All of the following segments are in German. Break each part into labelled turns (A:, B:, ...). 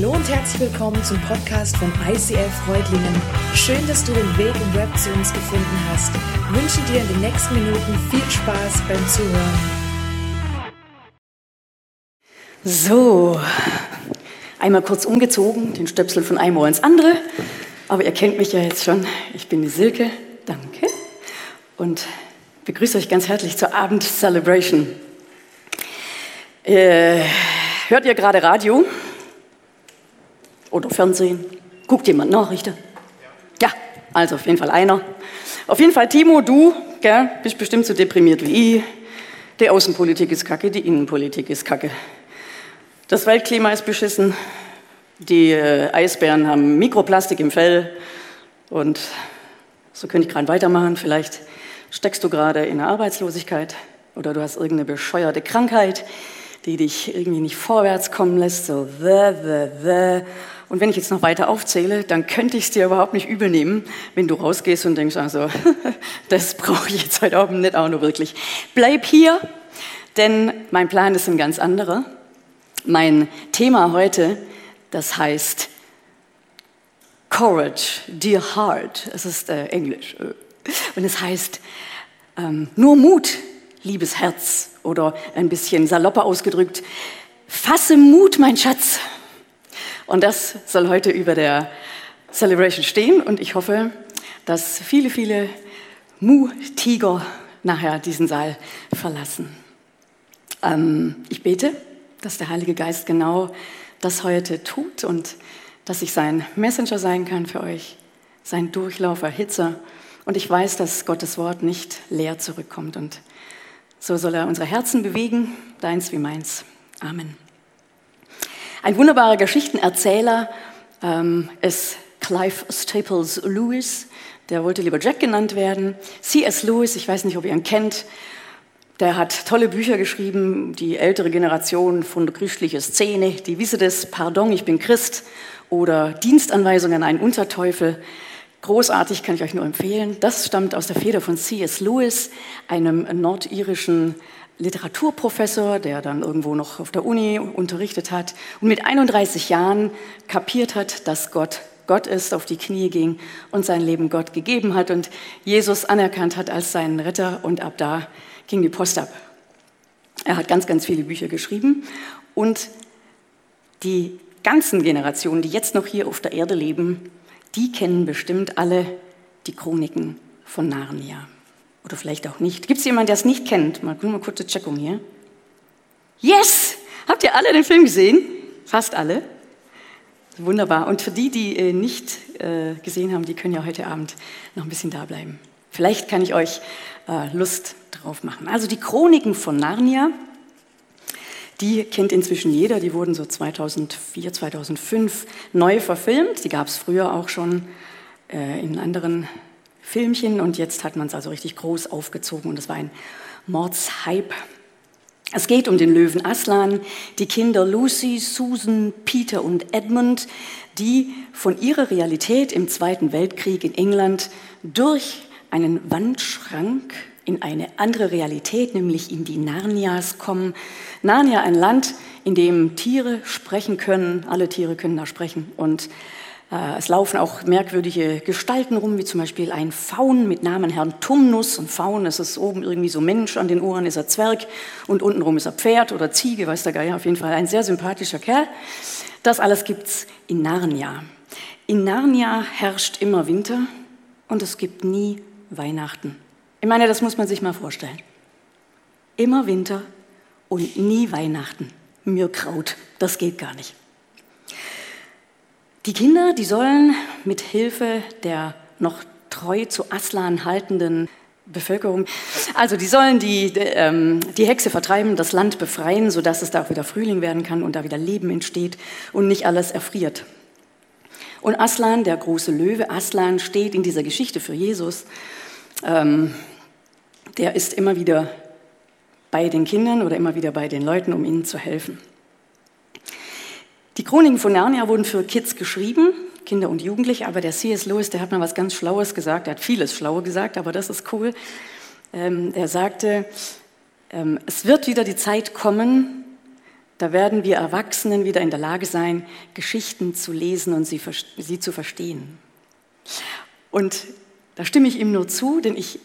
A: Hallo und herzlich willkommen zum Podcast von ICF Freudlingen. Schön, dass du den Weg im Web zu uns gefunden hast. Ich wünsche dir in den nächsten Minuten viel Spaß beim Zuhören.
B: So, einmal kurz umgezogen, den Stöpsel von einem Ohr ins andere. Aber ihr kennt mich ja jetzt schon. Ich bin die Silke. Danke. Und begrüße euch ganz herzlich zur Abend-Celebration. Äh, hört ihr gerade Radio? Oder Fernsehen? Guckt jemand Nachrichten? Ja, also auf jeden Fall einer. Auf jeden Fall, Timo, du gell, bist bestimmt so deprimiert wie ich. Die Außenpolitik ist kacke, die Innenpolitik ist kacke. Das Weltklima ist beschissen. Die äh, Eisbären haben Mikroplastik im Fell. Und so könnte ich gerade weitermachen. Vielleicht steckst du gerade in der Arbeitslosigkeit oder du hast irgendeine bescheuerte Krankheit, die dich irgendwie nicht vorwärts kommen lässt. So, the, the, the. Und wenn ich jetzt noch weiter aufzähle, dann könnte ich es dir überhaupt nicht übel nehmen, wenn du rausgehst und denkst, also, das brauche ich jetzt heute Abend nicht auch nur wirklich. Bleib hier, denn mein Plan ist ein ganz anderer. Mein Thema heute, das heißt Courage, Dear Heart. Es ist äh, Englisch. Und es heißt ähm, nur Mut, liebes Herz. Oder ein bisschen salopper ausgedrückt, fasse Mut, mein Schatz. Und das soll heute über der Celebration stehen und ich hoffe, dass viele, viele Mu-Tiger nachher diesen Saal verlassen. Ähm, ich bete, dass der Heilige Geist genau das heute tut und dass ich sein Messenger sein kann für euch, sein Durchlaufer, Hitzer. Und ich weiß, dass Gottes Wort nicht leer zurückkommt. Und so soll er unsere Herzen bewegen, deins wie meins. Amen. Ein wunderbarer Geschichtenerzähler ähm, ist Clive Staples Lewis. Der wollte lieber Jack genannt werden. C.S. Lewis, ich weiß nicht, ob ihr ihn kennt, der hat tolle Bücher geschrieben, die ältere Generation von der christlichen Szene, die wisse das, Pardon, ich bin Christ oder Dienstanweisung an einen Unterteufel. Großartig, kann ich euch nur empfehlen. Das stammt aus der Feder von C.S. Lewis, einem nordirischen Literaturprofessor, der dann irgendwo noch auf der Uni unterrichtet hat und mit 31 Jahren kapiert hat, dass Gott Gott ist, auf die Knie ging und sein Leben Gott gegeben hat und Jesus anerkannt hat als seinen Retter und ab da ging die Post ab. Er hat ganz, ganz viele Bücher geschrieben und die ganzen Generationen, die jetzt noch hier auf der Erde leben, die kennen bestimmt alle die Chroniken von Narnia. Oder vielleicht auch nicht. Gibt es jemanden, der es nicht kennt? Mal, mal kurze Checkung hier. Yes! Habt ihr alle den Film gesehen? Fast alle? Wunderbar. Und für die, die äh, nicht äh, gesehen haben, die können ja heute Abend noch ein bisschen da bleiben. Vielleicht kann ich euch äh, Lust drauf machen. Also die Chroniken von Narnia, die kennt inzwischen jeder. Die wurden so 2004, 2005 neu verfilmt. Die gab es früher auch schon in anderen Filmchen und jetzt hat man es also richtig groß aufgezogen und es war ein Mordshype. Es geht um den Löwen Aslan, die Kinder Lucy, Susan, Peter und Edmund, die von ihrer Realität im Zweiten Weltkrieg in England durch einen Wandschrank in eine andere Realität, nämlich in die Narnias kommen. Narnia, ein Land, in dem Tiere sprechen können, alle Tiere können da sprechen und es laufen auch merkwürdige Gestalten rum, wie zum Beispiel ein Faun mit Namen Herrn Tumnus. Und Faun, das ist oben irgendwie so Mensch, an den Ohren ist er Zwerg und untenrum ist er Pferd oder Ziege, weiß der Geier. Auf jeden Fall ein sehr sympathischer Kerl. Das alles gibt's in Narnia. In Narnia herrscht immer Winter und es gibt nie Weihnachten. Ich meine, das muss man sich mal vorstellen. Immer Winter und nie Weihnachten. Mir Kraut, das geht gar nicht. Die Kinder, die sollen mit Hilfe der noch treu zu Aslan haltenden Bevölkerung, also die sollen die, ähm, die Hexe vertreiben, das Land befreien, sodass es da auch wieder Frühling werden kann und da wieder Leben entsteht und nicht alles erfriert. Und Aslan, der große Löwe, Aslan steht in dieser Geschichte für Jesus. Ähm, der ist immer wieder bei den Kindern oder immer wieder bei den Leuten, um ihnen zu helfen. Die Chroniken von Narnia wurden für Kids geschrieben, Kinder und Jugendliche, aber der C.S. Lewis, der hat mal was ganz Schlaues gesagt, er hat vieles Schlaues gesagt, aber das ist cool. Ähm, er sagte, ähm, es wird wieder die Zeit kommen, Da werden wir Erwachsenen wieder in der Lage sein, Geschichten zu lesen und sie, sie zu verstehen. Und da stimme ich ihm nur zu, denn ich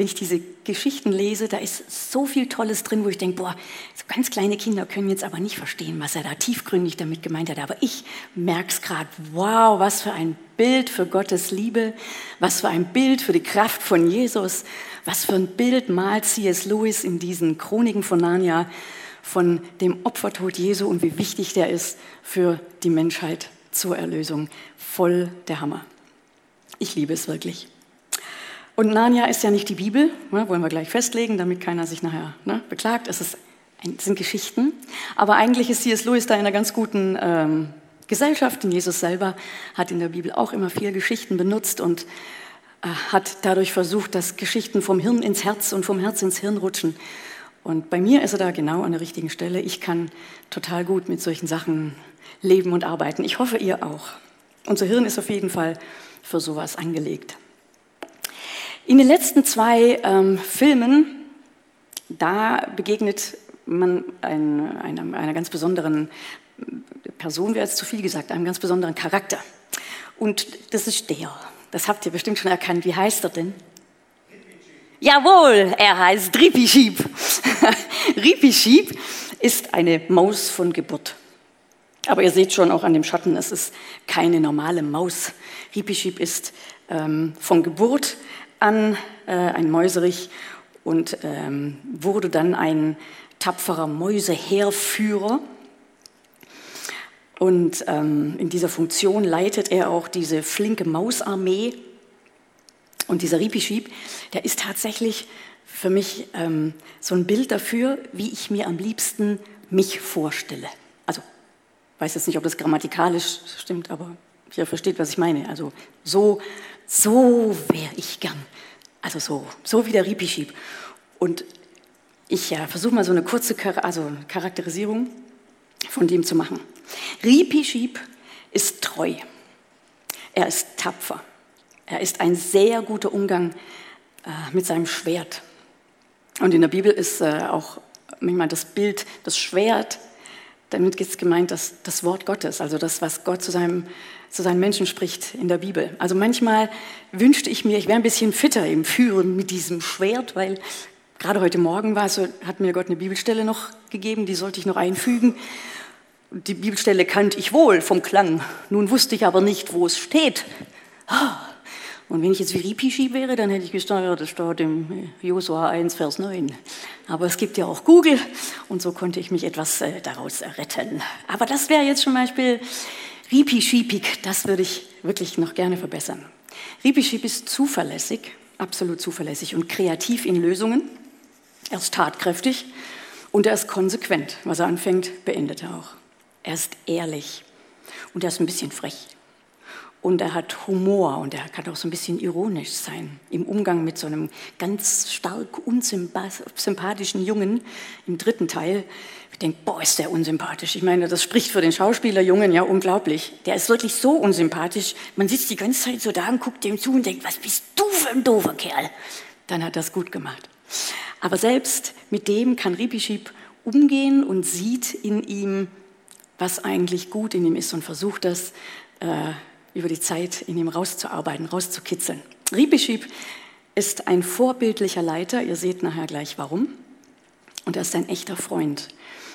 B: wenn ich diese Geschichten lese, da ist so viel Tolles drin, wo ich denke, boah, so ganz kleine Kinder können jetzt aber nicht verstehen, was er da tiefgründig damit gemeint hat. Aber ich merke es gerade, wow, was für ein Bild für Gottes Liebe, was für ein Bild für die Kraft von Jesus, was für ein Bild malt C.S. Lewis in diesen Chroniken von Narnia von dem Opfertod Jesu und wie wichtig der ist für die Menschheit zur Erlösung. Voll der Hammer. Ich liebe es wirklich. Und Narnia ist ja nicht die Bibel, ne, wollen wir gleich festlegen, damit keiner sich nachher ne, beklagt. Es, ist, es sind Geschichten. Aber eigentlich ist C.S. Lewis da in einer ganz guten ähm, Gesellschaft, denn Jesus selber hat in der Bibel auch immer viel Geschichten benutzt und äh, hat dadurch versucht, dass Geschichten vom Hirn ins Herz und vom Herz ins Hirn rutschen. Und bei mir ist er da genau an der richtigen Stelle. Ich kann total gut mit solchen Sachen leben und arbeiten. Ich hoffe, ihr auch. Unser Hirn ist auf jeden Fall für sowas angelegt. In den letzten zwei ähm, Filmen, da begegnet man ein, einer, einer ganz besonderen Person, wäre jetzt zu viel gesagt, einem ganz besonderen Charakter. Und das ist der. Das habt ihr bestimmt schon erkannt. Wie heißt er denn? Jawohl, er heißt Ripischieb. Ripischieb ist eine Maus von Geburt. Aber ihr seht schon auch an dem Schatten, es ist keine normale Maus. Ripischieb ist ähm, von Geburt an, äh, ein Mäuserich, und ähm, wurde dann ein tapferer Mäuseheerführer. Und ähm, in dieser Funktion leitet er auch diese flinke Mausarmee. Und dieser Ripischieb, der ist tatsächlich für mich ähm, so ein Bild dafür, wie ich mir am liebsten mich vorstelle. Also, ich weiß jetzt nicht, ob das grammatikalisch stimmt, aber ihr versteht, was ich meine. Also, so so wäre ich gern. Also so, so wie der Ripischieb. Und ich ja, versuche mal so eine kurze also Charakterisierung von dem zu machen. Ripischieb ist treu. Er ist tapfer. Er ist ein sehr guter Umgang äh, mit seinem Schwert. Und in der Bibel ist äh, auch manchmal das Bild, das Schwert, damit ist gemeint das, das Wort Gottes, also das, was Gott zu seinem zu seinen Menschen spricht in der Bibel. Also manchmal wünschte ich mir, ich wäre ein bisschen fitter im Führen mit diesem Schwert, weil gerade heute Morgen war so, hat mir Gott eine Bibelstelle noch gegeben, die sollte ich noch einfügen. Die Bibelstelle kannte ich wohl vom Klang. Nun wusste ich aber nicht, wo es steht. Und wenn ich jetzt wie Ripischi wäre, dann hätte ich gesteuert, das steht im Josua 1, Vers 9. Aber es gibt ja auch Google und so konnte ich mich etwas äh, daraus retten. Aber das wäre jetzt zum Beispiel Ripi-Schiepig, das würde ich wirklich noch gerne verbessern. Ripi-Schiep ist zuverlässig, absolut zuverlässig und kreativ in Lösungen. Er ist tatkräftig und er ist konsequent. Was er anfängt, beendet er auch. Er ist ehrlich und er ist ein bisschen frech. Und er hat Humor und er kann auch so ein bisschen ironisch sein im Umgang mit so einem ganz stark unsympathischen Jungen im dritten Teil. Ich denke, boah, ist der unsympathisch. Ich meine, das spricht für den Schauspieler Jungen ja unglaublich. Der ist wirklich so unsympathisch. Man sitzt die ganze Zeit so da und guckt dem zu und denkt, was bist du für ein doofer Kerl? Dann hat er es gut gemacht. Aber selbst mit dem kann Ripischieb umgehen und sieht in ihm, was eigentlich gut in ihm ist und versucht das äh, über die Zeit in ihm rauszuarbeiten, rauszukitzeln. Ripischieb ist ein vorbildlicher Leiter, ihr seht nachher gleich warum. Und er ist ein echter Freund.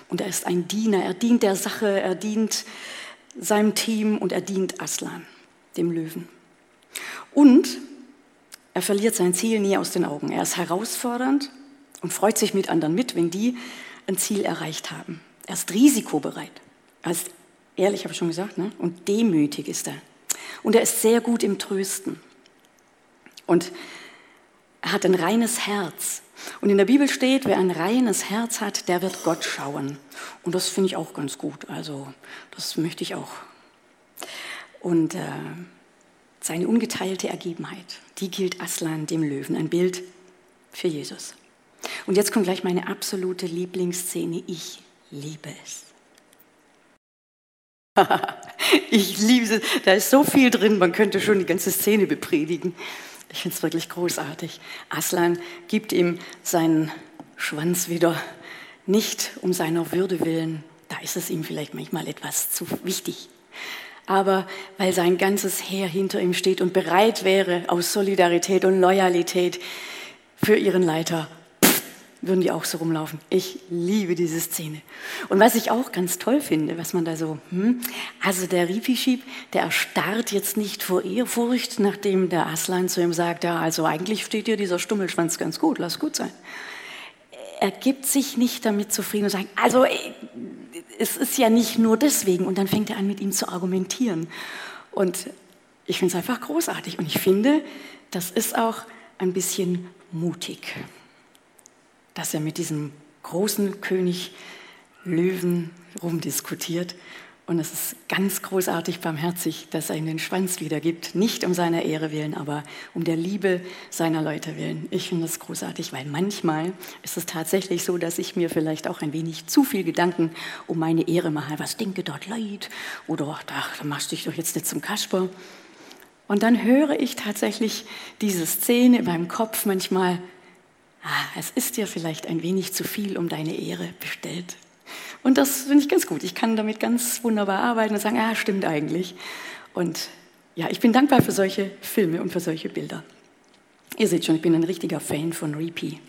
B: Und er ist ein Diener, er dient der Sache, er dient seinem Team und er dient Aslan, dem Löwen. Und er verliert sein Ziel nie aus den Augen. Er ist herausfordernd und freut sich mit anderen mit, wenn die ein Ziel erreicht haben. Er ist risikobereit. Er ist ehrlich, habe ich schon gesagt, ne? und demütig ist er. Und er ist sehr gut im Trösten. Und er hat ein reines Herz. Und in der Bibel steht, wer ein reines Herz hat, der wird Gott schauen. Und das finde ich auch ganz gut. Also das möchte ich auch. Und äh, seine ungeteilte Ergebenheit, die gilt Aslan, dem Löwen, ein Bild für Jesus. Und jetzt kommt gleich meine absolute Lieblingsszene. Ich liebe es. ich liebe es. Da ist so viel drin, man könnte schon die ganze Szene bepredigen. Ich finde es wirklich großartig. Aslan gibt ihm seinen Schwanz wieder, nicht um seiner Würde willen, ist es ihm vielleicht manchmal etwas zu wichtig. Aber weil sein ganzes Heer hinter ihm steht und bereit wäre, aus Solidarität und Loyalität für ihren Leiter würden die auch so rumlaufen. Ich liebe diese Szene. Und was ich auch ganz toll finde, was man da so, hm, also der Ripi-Schieb, der erstarrt jetzt nicht vor Ehrfurcht, nachdem der Aslan zu ihm sagt, ja, also eigentlich steht dir dieser Stummelschwanz ganz gut, lass gut sein. Er gibt sich nicht damit zufrieden und sagt, also es ist ja nicht nur deswegen. Und dann fängt er an, mit ihm zu argumentieren. Und ich finde es einfach großartig. Und ich finde, das ist auch ein bisschen mutig dass er mit diesem großen König Löwen rumdiskutiert. Und es ist ganz großartig barmherzig, dass er ihm den Schwanz wiedergibt. Nicht um seiner Ehre willen, aber um der Liebe seiner Leute willen. Ich finde das großartig, weil manchmal ist es tatsächlich so, dass ich mir vielleicht auch ein wenig zu viel Gedanken um meine Ehre mache. Was denke dort leid? Oder ach, da machst du dich doch jetzt nicht zum Kasper. Und dann höre ich tatsächlich diese Szene in meinem Kopf manchmal ah, es ist dir vielleicht ein wenig zu viel um deine Ehre bestellt. Und das finde ich ganz gut. Ich kann damit ganz wunderbar arbeiten und sagen, ah, stimmt eigentlich. Und ja, ich bin dankbar für solche Filme und für solche Bilder. Ihr seht schon, ich bin ein richtiger Fan von Reapy.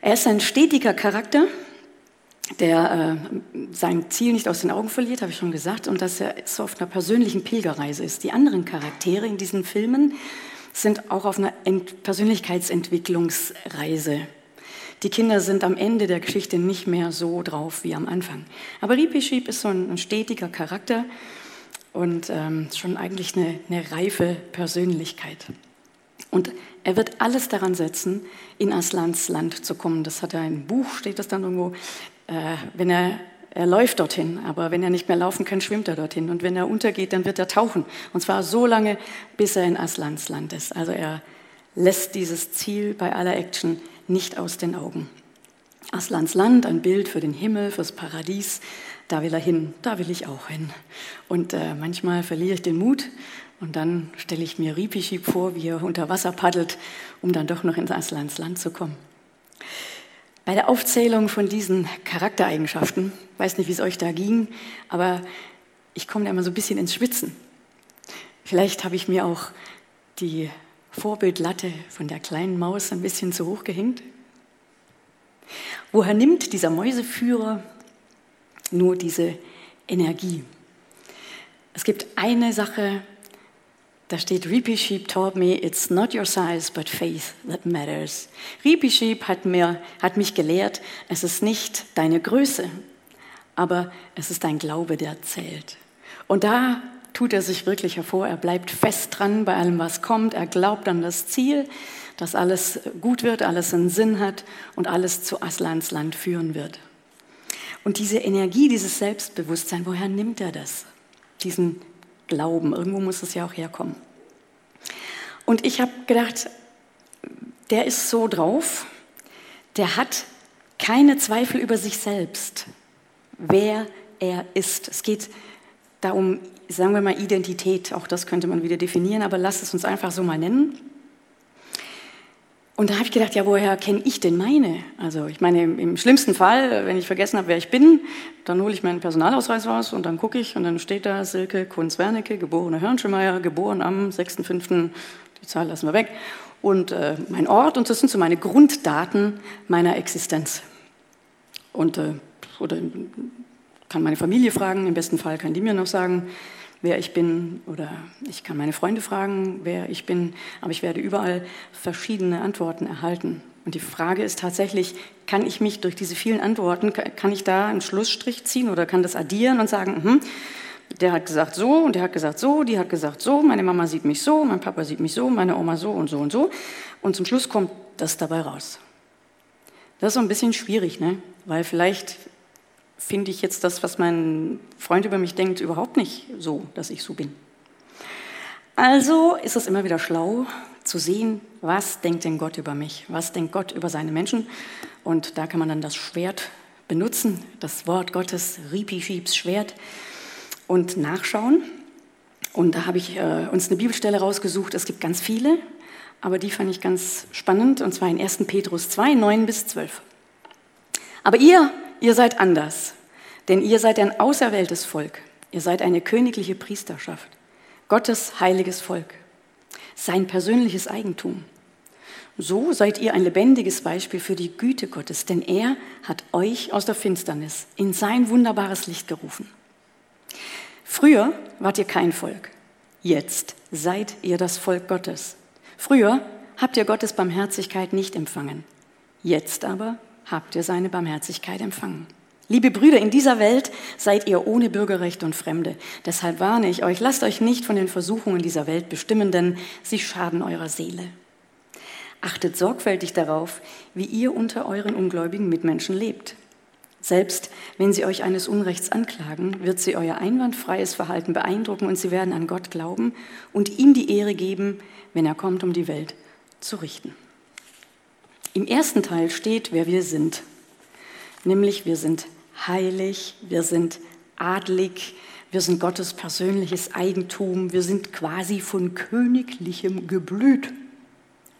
B: Er ist ein stetiger Charakter, der äh, sein Ziel nicht aus den Augen verliert, habe ich schon gesagt, und dass er so auf einer persönlichen Pilgerreise ist. Die anderen Charaktere in diesen Filmen sind auch auf einer Persönlichkeitsentwicklungsreise. Die Kinder sind am Ende der Geschichte nicht mehr so drauf wie am Anfang. Aber Ripiship ist so ein, ein stetiger Charakter und ähm, schon eigentlich eine, eine reife Persönlichkeit. Und er wird alles daran setzen, in Aslans Land zu kommen. Das hat er einem Buch, steht das dann irgendwo. Äh, wenn er er läuft dorthin, aber wenn er nicht mehr laufen kann, schwimmt er dorthin. Und wenn er untergeht, dann wird er tauchen. Und zwar so lange, bis er in Aslans Land ist. Also er lässt dieses Ziel bei aller Action nicht aus den Augen. Aslans Land, ein Bild für den Himmel, fürs Paradies. Da will er hin, da will ich auch hin. Und äh, manchmal verliere ich den Mut und dann stelle ich mir Ripiship vor, wie er unter Wasser paddelt, um dann doch noch ins Aslans Land zu kommen. Bei der Aufzählung von diesen Charaktereigenschaften, weiß nicht, wie es euch da ging, aber ich komme da immer so ein bisschen ins Schwitzen. Vielleicht habe ich mir auch die Vorbildlatte von der kleinen Maus ein bisschen zu hoch gehängt. Woher nimmt dieser Mäuseführer nur diese Energie? Es gibt eine Sache, da steht, Reapy Sheep taught me, it's not your size, but faith that matters. Reapy Sheep hat, mir, hat mich gelehrt, es ist nicht deine Größe, aber es ist dein Glaube, der zählt. Und da tut er sich wirklich hervor. Er bleibt fest dran bei allem, was kommt. Er glaubt an das Ziel, dass alles gut wird, alles einen Sinn hat und alles zu Aslans Land führen wird. Und diese Energie, dieses Selbstbewusstsein, woher nimmt er das? Diesen Glauben. Irgendwo muss es ja auch herkommen. Und ich habe gedacht, der ist so drauf, der hat keine Zweifel über sich selbst, wer er ist. Es geht darum, sagen wir mal, Identität, auch das könnte man wieder definieren, aber lass es uns einfach so mal nennen. Und da habe ich gedacht, ja, woher kenne ich denn meine? Also ich meine, im, im schlimmsten Fall, wenn ich vergessen habe, wer ich bin, dann hole ich meinen Personalausweis raus und dann gucke ich und dann steht da Silke Kunz-Wernicke, geborene Hörnschemeyer, geboren am 6.5., die Zahl lassen wir weg, und äh, mein Ort und das sind so meine Grunddaten meiner Existenz. Und äh, oder kann meine Familie fragen, im besten Fall kann die mir noch sagen, wer ich bin oder ich kann meine Freunde fragen, wer ich bin, aber ich werde überall verschiedene Antworten erhalten. Und die Frage ist tatsächlich, kann ich mich durch diese vielen Antworten, kann ich da einen Schlussstrich ziehen oder kann das addieren und sagen, hm, der hat gesagt so und der hat gesagt so, die hat gesagt so, meine Mama sieht mich so, mein Papa sieht mich so, meine Oma so und so und so. Und zum Schluss kommt das dabei raus. Das ist so ein bisschen schwierig, ne? weil vielleicht finde ich jetzt das, was mein Freund über mich denkt, überhaupt nicht so, dass ich so bin. Also ist es immer wieder schlau zu sehen, was denkt denn Gott über mich, was denkt Gott über seine Menschen. Und da kann man dann das Schwert benutzen, das Wort Gottes, Ripi Schiebs Schwert, und nachschauen. Und da habe ich äh, uns eine Bibelstelle rausgesucht. Es gibt ganz viele, aber die fand ich ganz spannend, und zwar in 1. Petrus 2, 9 bis 12. Aber ihr, ihr seid anders. Denn ihr seid ein auserwähltes Volk, ihr seid eine königliche Priesterschaft, Gottes heiliges Volk, sein persönliches Eigentum. So seid ihr ein lebendiges Beispiel für die Güte Gottes, denn er hat euch aus der Finsternis in sein wunderbares Licht gerufen. Früher wart ihr kein Volk, jetzt seid ihr das Volk Gottes. Früher habt ihr Gottes Barmherzigkeit nicht empfangen, jetzt aber habt ihr seine Barmherzigkeit empfangen. Liebe Brüder, in dieser Welt seid ihr ohne Bürgerrecht und Fremde. Deshalb warne ich euch, lasst euch nicht von den Versuchungen dieser Welt bestimmen, denn sie schaden eurer Seele. Achtet sorgfältig darauf, wie ihr unter euren ungläubigen Mitmenschen lebt. Selbst wenn sie euch eines Unrechts anklagen, wird sie euer einwandfreies Verhalten beeindrucken und sie werden an Gott glauben und ihm die Ehre geben, wenn er kommt, um die Welt zu richten. Im ersten Teil steht, wer wir sind. Nämlich wir sind heilig, wir sind adlig, wir sind Gottes persönliches Eigentum, wir sind quasi von königlichem Geblüt.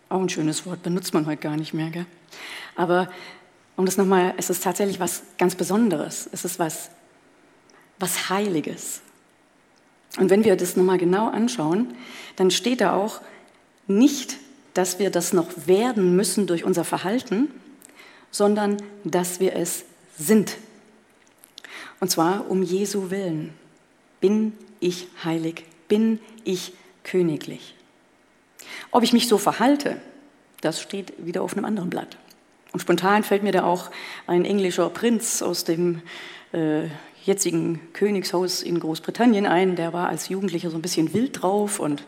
B: Auch ein schönes Wort, benutzt man heute gar nicht mehr. Gell? Aber um das nochmal, es ist tatsächlich was ganz Besonderes. Es ist was, was Heiliges. Und wenn wir das nochmal genau anschauen, dann steht da auch nicht, dass wir das noch werden müssen durch unser Verhalten, sondern dass wir es sind. Und zwar um Jesu willen. Bin ich heilig? Bin ich königlich? Ob ich mich so verhalte, das steht wieder auf einem anderen Blatt. Und spontan fällt mir da auch ein englischer Prinz aus dem äh, jetzigen Königshaus in Großbritannien ein. Der war als Jugendlicher so ein bisschen wild drauf und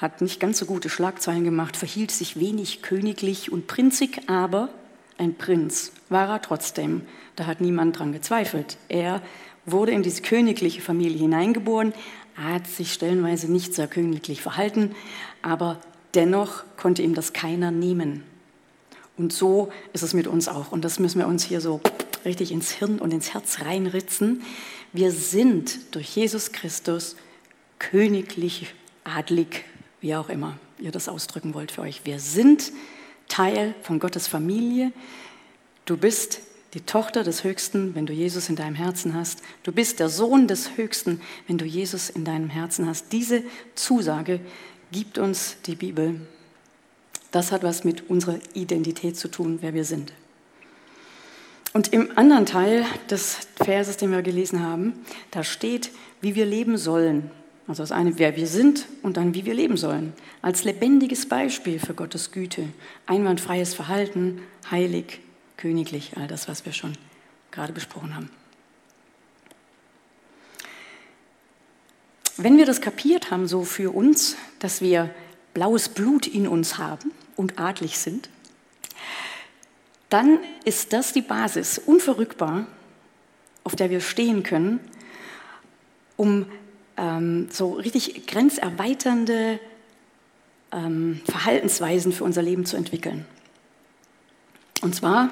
B: hat nicht ganz so gute Schlagzeilen gemacht, verhielt sich wenig königlich und prinzig, aber ein Prinz war er trotzdem. Da hat niemand dran gezweifelt. Er wurde in diese königliche Familie hineingeboren, hat sich stellenweise nicht sehr königlich verhalten, aber dennoch konnte ihm das keiner nehmen. Und so ist es mit uns auch. Und das müssen wir uns hier so richtig ins Hirn und ins Herz reinritzen. Wir sind durch Jesus Christus königlich, adlig, wie auch immer ihr das ausdrücken wollt für euch. Wir sind Teil von Gottes Familie. Du bist die Tochter des Höchsten, wenn du Jesus in deinem Herzen hast. Du bist der Sohn des Höchsten, wenn du Jesus in deinem Herzen hast. Diese Zusage gibt uns die Bibel. Das hat was mit unserer Identität zu tun, wer wir sind. Und im anderen Teil des Verses, den wir gelesen haben, da steht, wie wir leben sollen. Also das eine, wer wir sind und dann, wie wir leben sollen. Als lebendiges Beispiel für Gottes Güte, einwandfreies Verhalten, heilig, königlich, all das, was wir schon gerade besprochen haben. Wenn wir das kapiert haben, so für uns, dass wir blaues Blut in uns haben und adlig sind, dann ist das die Basis, unverrückbar, auf der wir stehen können, um ähm, so richtig grenzerweiternde ähm, Verhaltensweisen für unser Leben zu entwickeln. Und zwar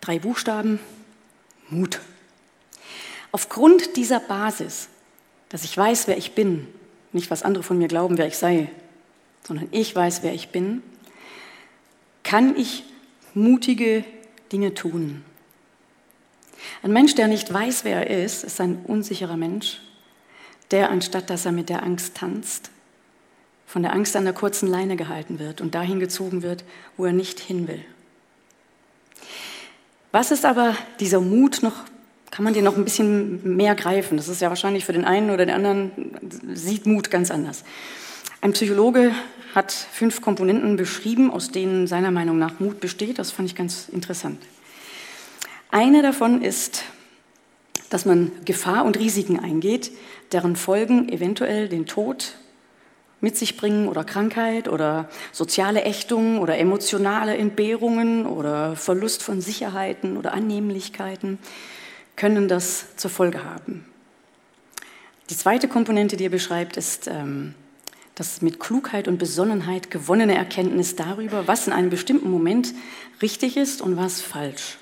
B: drei Buchstaben, Mut. Aufgrund dieser Basis dass ich weiß, wer ich bin, nicht was andere von mir glauben, wer ich sei, sondern ich weiß, wer ich bin, kann ich mutige Dinge tun. Ein Mensch, der nicht weiß, wer er ist, ist ein unsicherer Mensch, der anstatt dass er mit der Angst tanzt, von der Angst an der kurzen Leine gehalten wird und dahin gezogen wird, wo er nicht hin will. Was ist aber dieser Mut noch kann man den noch ein bisschen mehr greifen. Das ist ja wahrscheinlich für den einen oder den anderen, sieht Mut ganz anders. Ein Psychologe hat fünf Komponenten beschrieben, aus denen seiner Meinung nach Mut besteht. Das fand ich ganz interessant. Eine davon ist, dass man Gefahr und Risiken eingeht, deren Folgen eventuell den Tod mit sich bringen oder Krankheit oder soziale Ächtung oder emotionale Entbehrungen oder Verlust von Sicherheiten oder Annehmlichkeiten können das zur Folge haben. Die zweite Komponente, die er beschreibt, ist ähm, das mit Klugheit und Besonnenheit gewonnene Erkenntnis darüber, was in einem bestimmten Moment richtig ist und was falsch.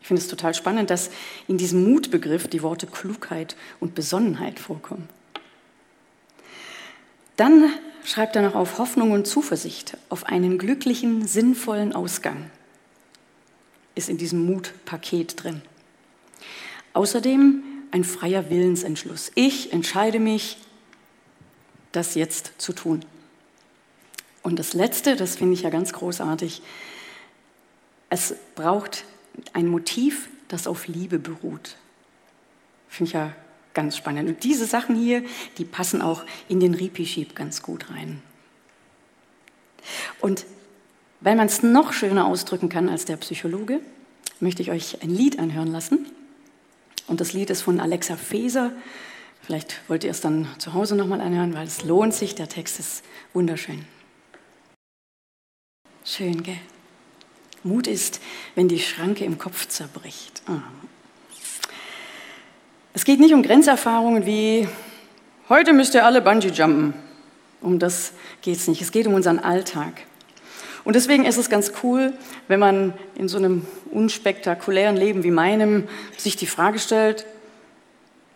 B: Ich finde es total spannend, dass in diesem Mutbegriff die Worte Klugheit und Besonnenheit vorkommen. Dann schreibt er noch auf Hoffnung und Zuversicht, auf einen glücklichen, sinnvollen Ausgang. Ist in diesem Mutpaket drin. Außerdem ein freier Willensentschluss. Ich entscheide mich, das jetzt zu tun. Und das Letzte, das finde ich ja ganz großartig, es braucht ein Motiv, das auf Liebe beruht. Finde ich ja ganz spannend. Und diese Sachen hier, die passen auch in den Ripi-Schieb ganz gut rein. Und weil man es noch schöner ausdrücken kann als der Psychologe, möchte ich euch ein Lied anhören lassen. Und das Lied ist von Alexa Feser. Vielleicht wollt ihr es dann zu Hause nochmal anhören, weil es lohnt sich. Der Text ist wunderschön. Schön, gell? Mut ist, wenn die Schranke im Kopf zerbricht. Ah. Es geht nicht um Grenzerfahrungen wie, heute müsst ihr alle Bungee jumpen. Um das geht es nicht. Es geht um unseren Alltag. Und deswegen ist es ganz cool, wenn man in so einem unspektakulären Leben wie meinem sich die Frage stellt,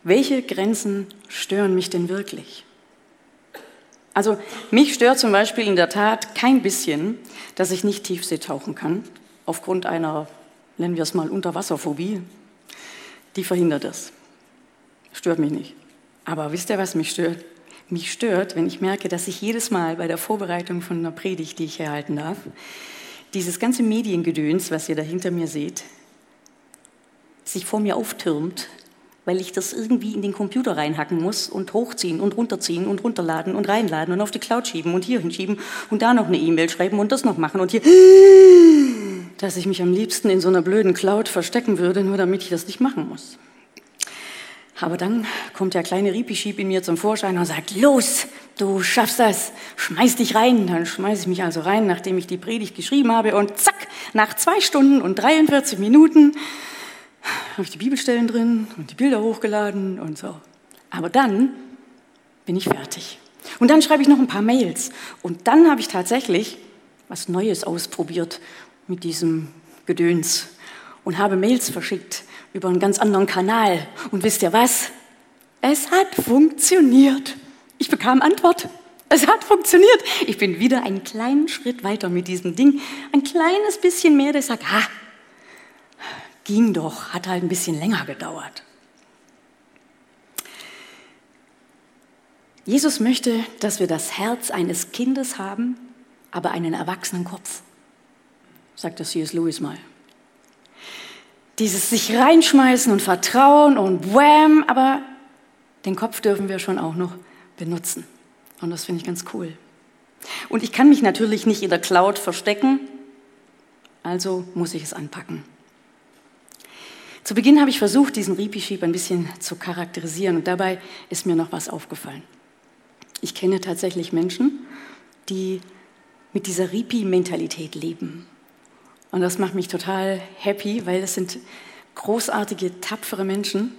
B: welche Grenzen stören mich denn wirklich? Also mich stört zum Beispiel in der Tat kein bisschen, dass ich nicht Tiefsee tauchen kann, aufgrund einer, nennen wir es mal, Unterwasserphobie. Die verhindert das. Stört mich nicht. Aber wisst ihr, was mich stört? Mich stört, wenn ich merke, dass ich jedes Mal bei der Vorbereitung von einer Predigt, die ich hier halten darf, dieses ganze Mediengedöns, was ihr da hinter mir seht, sich vor mir auftürmt weil ich das irgendwie in den Computer reinhacken muss und hochziehen und runterziehen und runterladen und reinladen und auf die Cloud schieben und hier hinschieben und da noch eine E-Mail schreiben und das noch machen und hier, dass ich mich am liebsten in so einer blöden Cloud verstecken würde, nur damit ich das nicht machen muss. Aber dann kommt der kleine Ripischieb in mir zum Vorschein und sagt, los, du schaffst das, schmeiß dich rein. Dann schmeiße ich mich also rein, nachdem ich die Predigt geschrieben habe und zack, nach zwei Stunden und 43 Minuten habe ich die Bibelstellen drin und die Bilder hochgeladen und so. Aber dann bin ich fertig. Und dann schreibe ich noch ein paar Mails. Und dann habe ich tatsächlich was Neues ausprobiert mit diesem Gedöns und habe Mails verschickt über einen ganz anderen Kanal. Und wisst ihr was? Es hat funktioniert. Ich bekam Antwort. Es hat funktioniert. Ich bin wieder einen kleinen Schritt weiter mit diesem Ding. Ein kleines bisschen mehr, das sagt, ha, ging doch, hat halt ein bisschen länger gedauert. Jesus möchte, dass wir das Herz eines Kindes haben, aber einen erwachsenen Kopf, sagt das C.S. Lewis mal. Dieses sich reinschmeißen und vertrauen und wham, aber den Kopf dürfen wir schon auch noch benutzen. Und das finde ich ganz cool. Und ich kann mich natürlich nicht in der Cloud verstecken, also muss ich es anpacken. Zu Beginn habe ich versucht, diesen Ripi-Schieb ein bisschen zu charakterisieren und dabei ist mir noch was aufgefallen. Ich kenne tatsächlich Menschen, die mit dieser Ripi-Mentalität leben. Und das macht mich total happy, weil es sind großartige, tapfere Menschen,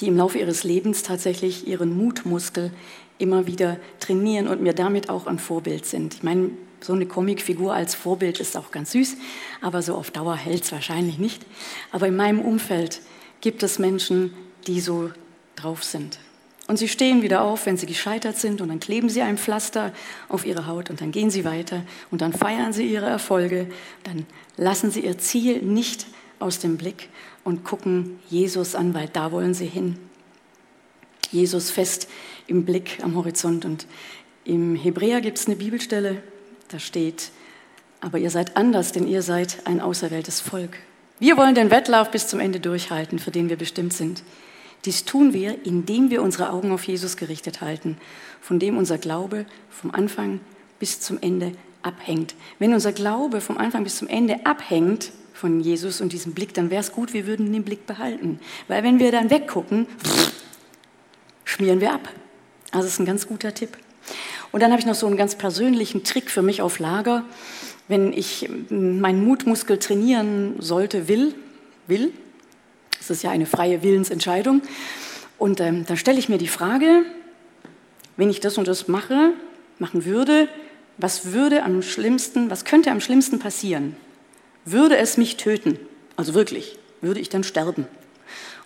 B: die im Laufe ihres Lebens tatsächlich ihren Mutmuskel immer wieder trainieren und mir damit auch ein Vorbild sind. Ich meine, so eine Comicfigur als Vorbild ist auch ganz süß, aber so auf Dauer hält es wahrscheinlich nicht. Aber in meinem Umfeld gibt es Menschen, die so drauf sind. Und sie stehen wieder auf, wenn sie gescheitert sind und dann kleben sie ein Pflaster auf ihre Haut und dann gehen sie weiter und dann feiern sie ihre Erfolge, dann lassen sie ihr Ziel nicht aus dem Blick und gucken Jesus an, weil da wollen sie hin. Jesus fest im Blick am Horizont und im Hebräer gibt es eine Bibelstelle, da steht, aber ihr seid anders, denn ihr seid ein auserwähltes Volk. Wir wollen den Wettlauf bis zum Ende durchhalten, für den wir bestimmt sind. Dies tun wir, indem wir unsere Augen auf Jesus gerichtet halten, von dem unser Glaube vom Anfang bis zum Ende abhängt. Wenn unser Glaube vom Anfang bis zum Ende abhängt von Jesus und diesem Blick, dann wäre es gut, wir würden den Blick behalten. Weil wenn wir dann weggucken, schmieren wir ab. Also das ist ein ganz guter Tipp. Und dann habe ich noch so einen ganz persönlichen Trick für mich auf Lager. Wenn ich meinen Mutmuskel trainieren sollte, will, will, das ist ja eine freie Willensentscheidung, und ähm, dann stelle ich mir die Frage, wenn ich das und das mache, machen würde, was würde am schlimmsten, was könnte am schlimmsten passieren? Würde es mich töten? Also wirklich, würde ich dann sterben?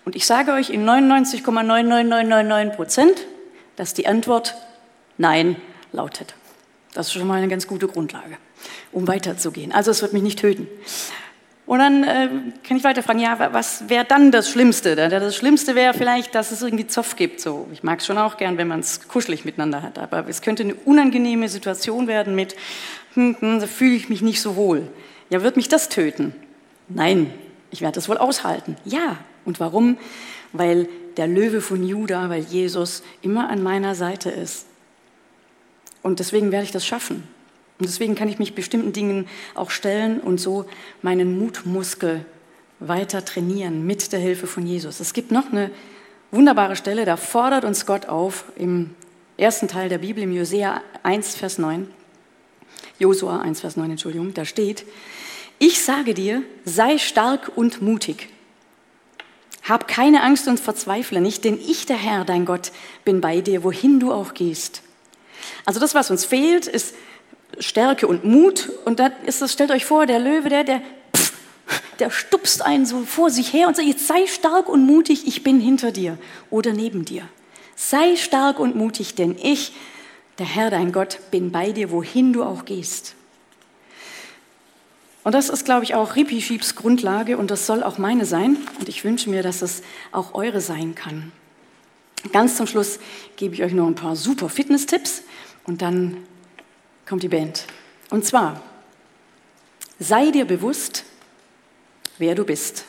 B: Und ich sage euch in 99,99999 Prozent, dass die Antwort Nein lautet. Das ist schon mal eine ganz gute Grundlage, um weiterzugehen. Also es wird mich nicht töten. Und dann äh, kann ich weiter fragen, ja, was wäre dann das Schlimmste? Das Schlimmste wäre vielleicht, dass es irgendwie Zoff gibt. So, ich mag es schon auch gern, wenn man es kuschelig miteinander hat, aber es könnte eine unangenehme Situation werden mit, hm, hm, da fühle ich mich nicht so wohl. Ja, wird mich das töten? Nein, ich werde das wohl aushalten. Ja, und warum? Weil der Löwe von Juda, weil Jesus immer an meiner Seite ist. Und deswegen werde ich das schaffen. Und deswegen kann ich mich bestimmten Dingen auch stellen und so meinen Mutmuskel weiter trainieren mit der Hilfe von Jesus. Es gibt noch eine wunderbare Stelle, da fordert uns Gott auf im ersten Teil der Bibel, im Josua 1, Vers 9. Josua 1, Vers 9, Entschuldigung, da steht, ich sage dir, sei stark und mutig. Hab keine Angst und verzweifle nicht, denn ich, der Herr, dein Gott, bin bei dir, wohin du auch gehst. Also das, was uns fehlt, ist Stärke und Mut. Und dann ist das, stellt euch vor, der Löwe, der, der, der stupst einen so vor sich her und sagt, jetzt sei stark und mutig, ich bin hinter dir oder neben dir. Sei stark und mutig, denn ich, der Herr, dein Gott, bin bei dir, wohin du auch gehst. Und das ist, glaube ich, auch Ripi-Schiebs Grundlage und das soll auch meine sein. Und ich wünsche mir, dass es auch eure sein kann. Ganz zum Schluss gebe ich euch noch ein paar super Fitness-Tipps und dann kommt die Band. Und zwar, sei dir bewusst, wer du bist,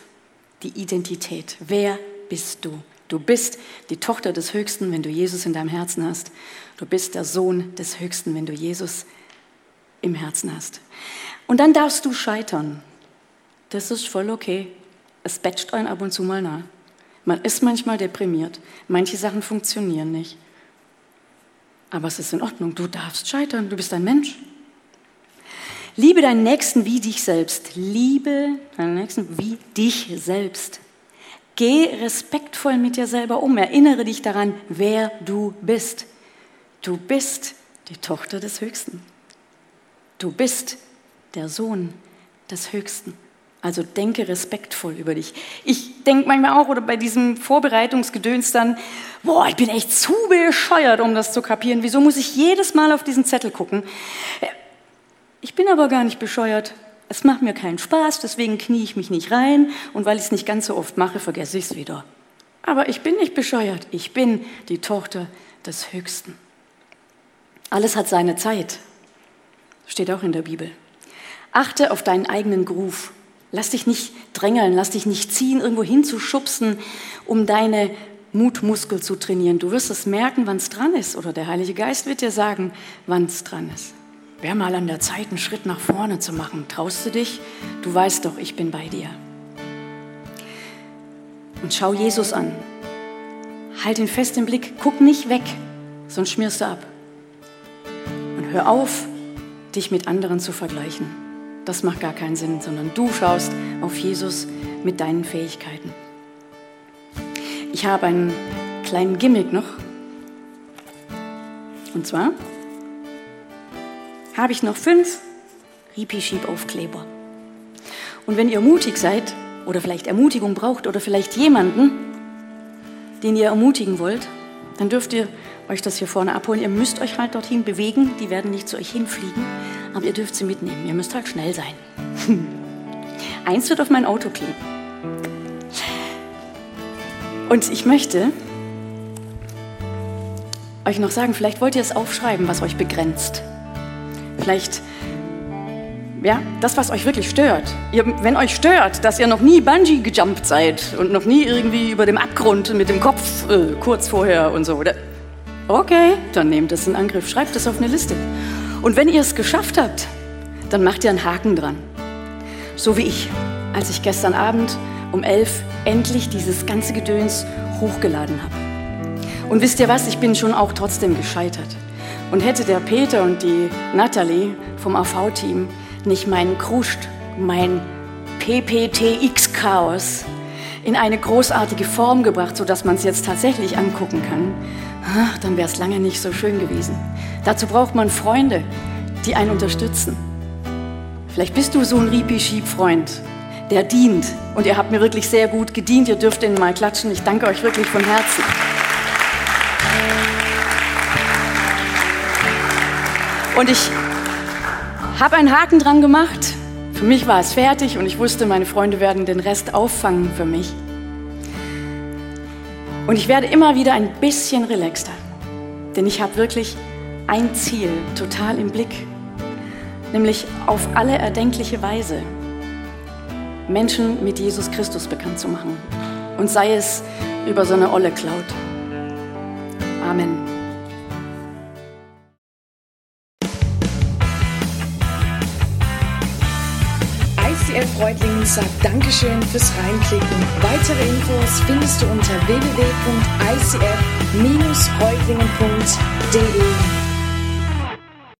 B: die Identität. Wer bist du? Du bist die Tochter des Höchsten, wenn du Jesus in deinem Herzen hast. Du bist der Sohn des Höchsten, wenn du Jesus im Herzen hast. Und dann darfst du scheitern. Das ist voll okay. Es batcht einen ab und zu mal nach. Man ist manchmal deprimiert. Manche Sachen funktionieren nicht. Aber es ist in Ordnung, du darfst scheitern, du bist ein Mensch. Liebe deinen Nächsten wie dich selbst. Liebe deinen Nächsten wie dich selbst. Geh respektvoll mit dir selber um. Erinnere dich daran, wer du bist. Du bist die Tochter des Höchsten. Du bist der Sohn des Höchsten. Also denke respektvoll über dich. Ich denke manchmal auch, oder bei diesem Vorbereitungsgedöns dann, boah, ich bin echt zu bescheuert, um das zu kapieren. Wieso muss ich jedes Mal auf diesen Zettel gucken? Ich bin aber gar nicht bescheuert. Es macht mir keinen Spaß, deswegen knie ich mich nicht rein und weil ich es nicht ganz so oft mache, vergesse ich es wieder. Aber ich bin nicht bescheuert. Ich bin die Tochter des Höchsten. Alles hat seine Zeit. Steht auch in der Bibel. Achte auf deinen eigenen Groove. Lass dich nicht drängeln, lass dich nicht ziehen, irgendwo hinzuschubsen, um deine Mutmuskel zu trainieren. Du wirst es merken, wann es dran ist. Oder der Heilige Geist wird dir sagen, wann es dran ist. Wäre mal an der Zeit, einen Schritt nach vorne zu machen. Traust du dich? Du weißt doch, ich bin bei dir. Und schau Jesus an. Halt ihn fest im Blick. Guck nicht weg, sonst schmierst du ab. Und hör auf, dich mit anderen zu vergleichen. Das macht gar keinen Sinn, sondern du schaust auf Jesus mit deinen Fähigkeiten. Ich habe einen kleinen Gimmick noch. Und zwar habe ich noch fünf Ripi-Schieb-Aufkleber. Und wenn ihr mutig seid oder vielleicht Ermutigung braucht oder vielleicht jemanden, den ihr ermutigen wollt, dann dürft ihr euch das hier vorne abholen. Ihr müsst euch halt dorthin bewegen, die werden nicht zu euch hinfliegen aber ihr dürft sie mitnehmen. Ihr müsst halt schnell sein. Eins wird auf mein Auto kleben. Und ich möchte euch noch sagen, vielleicht wollt ihr es aufschreiben, was euch begrenzt. Vielleicht, ja, das, was euch wirklich stört. Ihr, wenn euch stört, dass ihr noch nie Bungee gejumpt seid und noch nie irgendwie über dem Abgrund mit dem Kopf äh, kurz vorher und so. Okay, dann nehmt es in Angriff, schreibt es auf eine Liste. Und wenn ihr es geschafft habt, dann macht ihr einen Haken dran. So wie ich, als ich gestern Abend um elf endlich dieses ganze Gedöns hochgeladen habe. Und wisst ihr was, ich bin schon auch trotzdem gescheitert. Und hätte der Peter und die Natalie vom AV-Team nicht meinen Kruscht, mein PPTX-Chaos in eine großartige Form gebracht, sodass man es jetzt tatsächlich angucken kann, dann wäre es lange nicht so schön gewesen. Dazu braucht man Freunde, die einen unterstützen. Vielleicht bist du so ein Ripi-Schieb-Freund, der dient. Und ihr habt mir wirklich sehr gut gedient. Ihr dürft ihn mal klatschen. Ich danke euch wirklich von Herzen. Und ich habe einen Haken dran gemacht Für mich war es fertig und ich wusste, meine Freunde werden den Rest auffangen für mich. Und ich werde immer wieder ein bisschen relaxter, denn ich habe wirklich ein Ziel total im Blick, nämlich auf alle erdenkliche Weise Menschen mit Jesus Christus bekannt zu machen. Und sei es über so eine olle Cloud. Amen.
A: Reutlingen sagt Dankeschön fürs Reinklicken. Weitere Infos findest du unter www.icf-reutlingen.de.